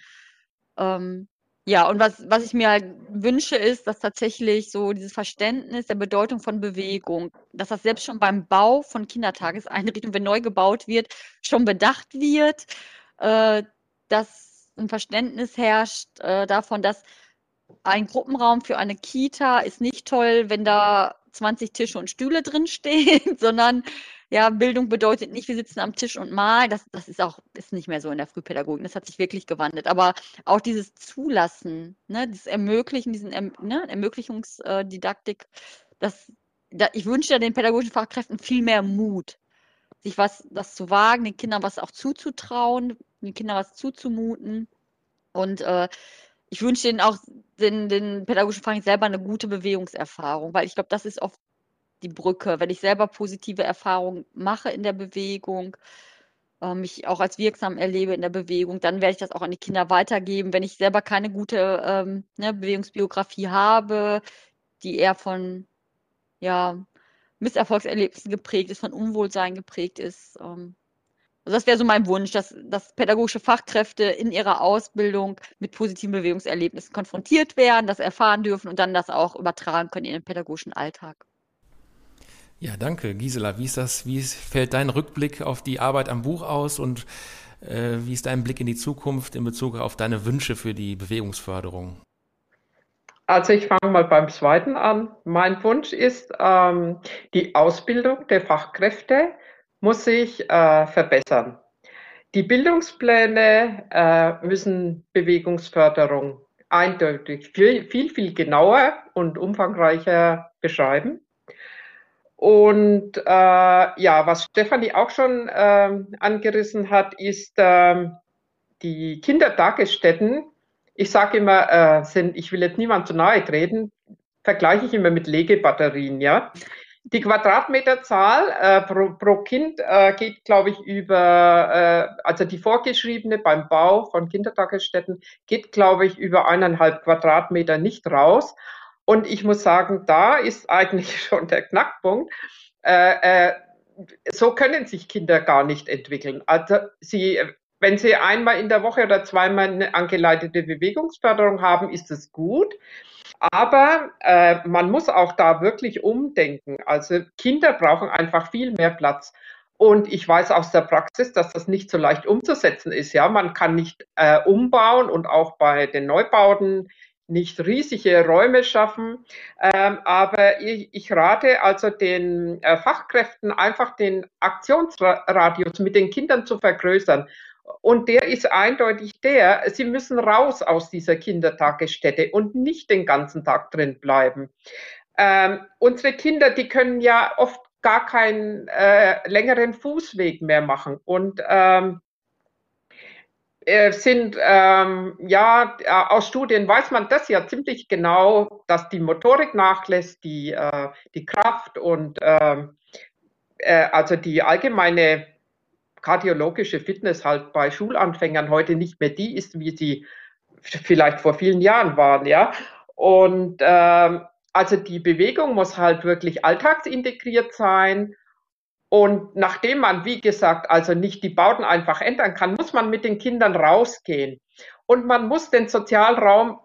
C: Ähm, ja, und was, was ich mir halt wünsche, ist, dass tatsächlich so dieses Verständnis der Bedeutung von Bewegung, dass das selbst schon beim Bau von Kindertageseinrichtungen, wenn neu gebaut wird, schon bedacht wird, äh, dass ein Verständnis herrscht äh, davon, dass ein Gruppenraum für eine Kita ist nicht toll, wenn da 20 Tische und Stühle drin stehen, sondern ja, Bildung bedeutet nicht, wir sitzen am Tisch und malen. Das, das ist auch ist nicht mehr so in der Frühpädagogik. Das hat sich wirklich gewandelt. Aber auch dieses Zulassen, ne, das Ermöglichen, diesen ne, Ermöglichungsdidaktik, das, da, ich wünsche ja den pädagogischen Fachkräften viel mehr Mut, sich was das zu wagen, den Kindern was auch zuzutrauen, den Kindern was zuzumuten. Und äh, ich wünsche ihnen auch den, den pädagogischen Fachlichen selber eine gute Bewegungserfahrung, weil ich glaube, das ist oft die Brücke. Wenn ich selber positive Erfahrungen mache in der Bewegung, äh, mich auch als wirksam erlebe in der Bewegung, dann werde ich das auch an die Kinder weitergeben. Wenn ich selber keine gute ähm, ne, Bewegungsbiografie habe, die eher von ja, Misserfolgserlebnissen geprägt ist, von Unwohlsein geprägt ist, ähm, also das wäre so mein Wunsch, dass, dass pädagogische Fachkräfte in ihrer Ausbildung mit positiven Bewegungserlebnissen konfrontiert werden, das erfahren dürfen und dann das auch übertragen können in den pädagogischen Alltag.
A: Ja, danke, Gisela. Wie ist das? Wie fällt dein Rückblick auf die Arbeit am Buch aus und äh, wie ist dein Blick in die Zukunft in Bezug auf deine Wünsche für die Bewegungsförderung?
B: Also ich fange mal beim zweiten an. Mein Wunsch ist ähm, die Ausbildung der Fachkräfte muss sich äh, verbessern. Die Bildungspläne äh, müssen Bewegungsförderung eindeutig viel, viel, viel genauer und umfangreicher beschreiben. Und äh, ja, was Stefanie auch schon äh, angerissen hat, ist äh, die Kindertagesstätten. Ich sage immer, äh, sind, ich will jetzt niemand zu nahe treten, vergleiche ich immer mit Legebatterien, ja. Die Quadratmeterzahl äh, pro, pro, Kind äh, geht, glaube ich, über, äh, also die vorgeschriebene beim Bau von Kindertagesstätten geht, glaube ich, über eineinhalb Quadratmeter nicht raus. Und ich muss sagen, da ist eigentlich schon der Knackpunkt. Äh, äh, so können sich Kinder gar nicht entwickeln. Also sie wenn Sie einmal in der Woche oder zweimal eine angeleitete Bewegungsförderung haben, ist es gut. Aber äh, man muss auch da wirklich umdenken. Also Kinder brauchen einfach viel mehr Platz. Und ich weiß aus der Praxis, dass das nicht so leicht umzusetzen ist. Ja, man kann nicht äh, umbauen und auch bei den Neubauten nicht riesige Räume schaffen. Ähm, aber ich, ich, rate also den äh, Fachkräften einfach den Aktionsradius mit den Kindern zu vergrößern. Und der ist eindeutig der, sie müssen raus aus dieser Kindertagesstätte und nicht den ganzen Tag drin bleiben. Ähm, unsere Kinder, die können ja oft gar keinen äh, längeren Fußweg mehr machen. Und ähm, äh, sind, ähm, ja, äh, aus Studien weiß man das ja ziemlich genau, dass die Motorik nachlässt, die, äh, die Kraft und ähm, äh, also die allgemeine kardiologische Fitness halt bei Schulanfängern heute nicht mehr die ist, wie sie vielleicht vor vielen Jahren waren, ja. Und ähm, also die Bewegung muss halt wirklich alltagsintegriert sein und nachdem man, wie gesagt, also nicht die Bauten einfach ändern kann, muss man mit den Kindern rausgehen. Und man muss den Sozialraum,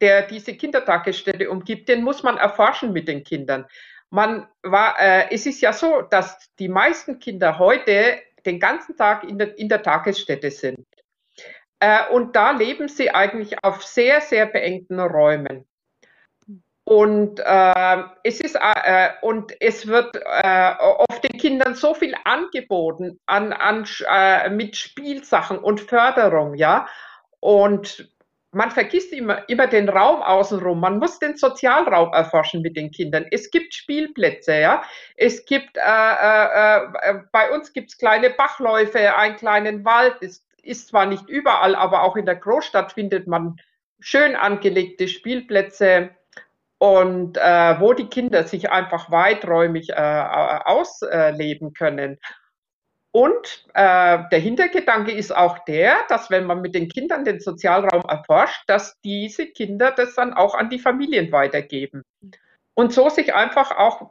B: der diese Kindertagesstätte umgibt, den muss man erforschen mit den Kindern. Man war, äh, es ist ja so, dass die meisten Kinder heute den ganzen Tag in der, in der Tagesstätte sind. Äh, und da leben sie eigentlich auf sehr, sehr beengten Räumen. Und äh, es ist äh, und es wird äh, oft den Kindern so viel angeboten an, an äh, mit Spielsachen und Förderung, ja. Und man vergisst immer, immer den Raum außenrum. Man muss den Sozialraum erforschen mit den Kindern. Es gibt Spielplätze, ja. Es gibt, äh, äh, äh bei uns gibt es kleine Bachläufe, einen kleinen Wald. Es ist zwar nicht überall, aber auch in der Großstadt findet man schön angelegte Spielplätze und äh, wo die Kinder sich einfach weiträumig äh, ausleben können. Und äh, der Hintergedanke ist auch der, dass wenn man mit den Kindern den Sozialraum erforscht, dass diese Kinder das dann auch an die Familien weitergeben. Und so sich einfach auch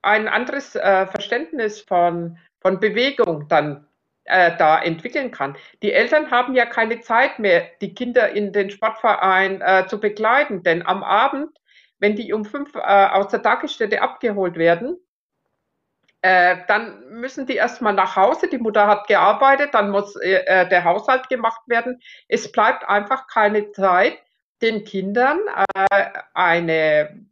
B: ein anderes äh, Verständnis von, von Bewegung dann äh, da entwickeln kann. Die Eltern haben ja keine Zeit mehr, die Kinder in den Sportverein äh, zu begleiten, denn am Abend wenn die um fünf äh, aus der Tagesstätte abgeholt werden, äh, dann müssen die erstmal nach Hause. Die Mutter hat gearbeitet, dann muss äh, äh, der Haushalt gemacht werden. Es bleibt einfach keine Zeit, den Kindern äh, eine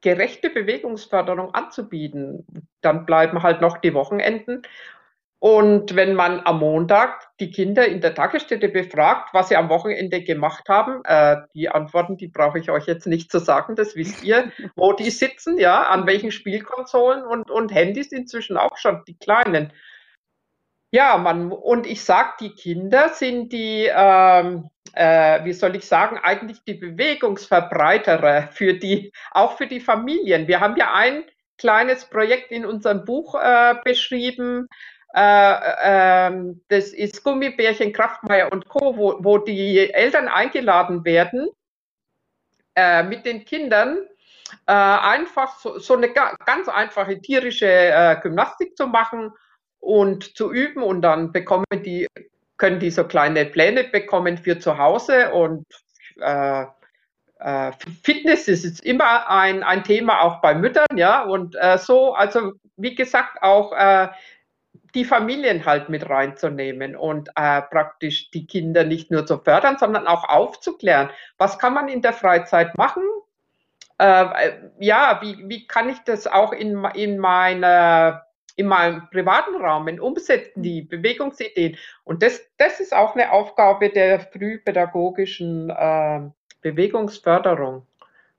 B: gerechte Bewegungsförderung anzubieten. Dann bleiben halt noch die Wochenenden und wenn man am Montag die Kinder in der Tagesstätte befragt, was sie am Wochenende gemacht haben, äh, die Antworten, die brauche ich euch jetzt nicht zu sagen, das wisst ihr, wo die sitzen, ja, an welchen Spielkonsolen und, und Handys inzwischen auch schon, die Kleinen. Ja, man, und ich sage, die Kinder sind die, ähm, äh, wie soll ich sagen, eigentlich die Bewegungsverbreiterer für die, auch für die Familien. Wir haben ja ein kleines Projekt in unserem Buch äh, beschrieben, äh, äh, das ist Gummibärchen, Kraftmeier und Co., wo, wo die Eltern eingeladen werden, äh, mit den Kindern äh, einfach so, so, eine ganz einfache tierische äh, Gymnastik zu machen und zu üben und dann bekommen die, können die so kleine Pläne bekommen für zu Hause und äh, Fitness ist immer ein, ein Thema auch bei Müttern, ja, und so, also wie gesagt, auch die Familien halt mit reinzunehmen und äh, praktisch die Kinder nicht nur zu fördern, sondern auch aufzuklären. Was kann man in der Freizeit machen? Äh, ja, wie, wie kann ich das auch in, in meiner in meinem privaten Rahmen umsetzen, die Bewegungsideen. Und das, das ist auch eine Aufgabe der frühpädagogischen äh, Bewegungsförderung.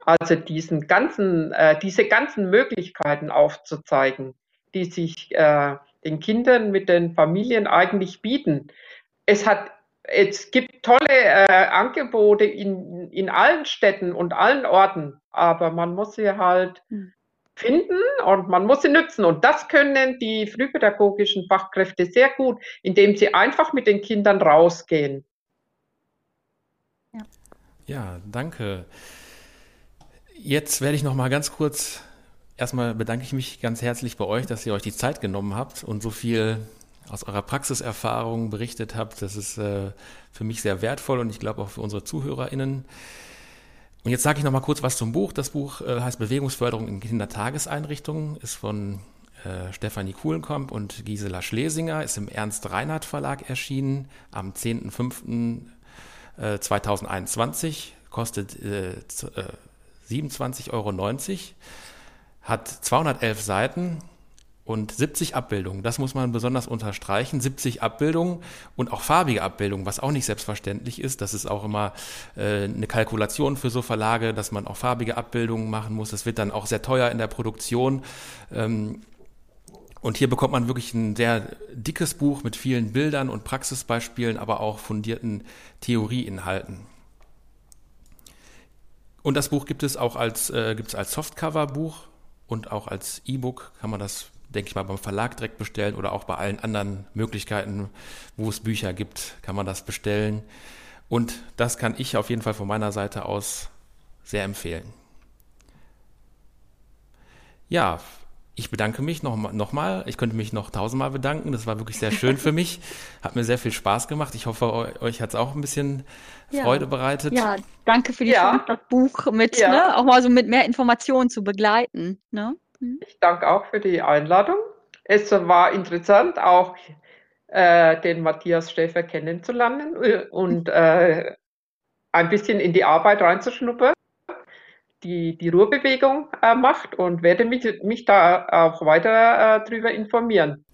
B: Also diesen ganzen, äh, diese ganzen Möglichkeiten aufzuzeigen, die sich äh, den Kindern mit den Familien eigentlich bieten. Es hat es gibt tolle äh, Angebote in, in allen Städten und allen Orten, aber man muss sie halt hm. finden und man muss sie nützen. Und das können die frühpädagogischen Fachkräfte sehr gut, indem sie einfach mit den Kindern rausgehen.
A: Ja, ja danke. Jetzt werde ich noch mal ganz kurz Erstmal bedanke ich mich ganz herzlich bei euch, dass ihr euch die Zeit genommen habt und so viel aus eurer Praxiserfahrung berichtet habt. Das ist äh, für mich sehr wertvoll und ich glaube auch für unsere ZuhörerInnen. Und jetzt sage ich noch mal kurz was zum Buch. Das Buch äh, heißt Bewegungsförderung in Kindertageseinrichtungen, ist von äh, Stefanie Kuhlenkomp und Gisela Schlesinger, ist im Ernst Reinhardt Verlag erschienen am 10.05.2021, äh, kostet äh, 27,90 Euro, hat 211 Seiten und 70 Abbildungen. Das muss man besonders unterstreichen. 70 Abbildungen und auch farbige Abbildungen, was auch nicht selbstverständlich ist. Das ist auch immer äh, eine Kalkulation für so Verlage, dass man auch farbige Abbildungen machen muss. Das wird dann auch sehr teuer in der Produktion. Ähm, und hier bekommt man wirklich ein sehr dickes Buch mit vielen Bildern und Praxisbeispielen, aber auch fundierten Theorieinhalten. Und das Buch gibt es auch als, äh, gibt es als Softcover-Buch und auch als E-Book kann man das denke ich mal, beim Verlag direkt bestellen oder auch bei allen anderen Möglichkeiten, wo es Bücher gibt, kann man das bestellen. Und das kann ich auf jeden Fall von meiner Seite aus sehr empfehlen. Ja, ich bedanke mich nochmal. Noch mal. Ich könnte mich noch tausendmal bedanken. Das war wirklich sehr schön für mich. Hat mir sehr viel Spaß gemacht. Ich hoffe, euch hat es auch ein bisschen ja. Freude bereitet.
C: Ja, danke für die ja. Chance, das Buch mit, ja. ne, auch mal so mit mehr Informationen zu begleiten. Ne?
B: Mhm. Ich danke auch für die Einladung. Es war interessant, auch äh, den Matthias Schäfer kennenzulernen äh, und äh, ein bisschen in die Arbeit reinzuschnuppern, die die Ruhrbewegung äh, macht und werde mich, mich da auch weiter äh, darüber informieren.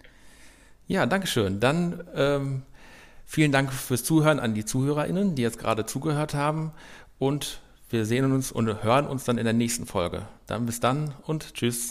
A: Ja, danke schön. Dann ähm, vielen Dank fürs Zuhören an die ZuhörerInnen, die jetzt gerade zugehört haben und wir sehen uns und hören uns dann in der nächsten Folge. Dann bis dann und tschüss.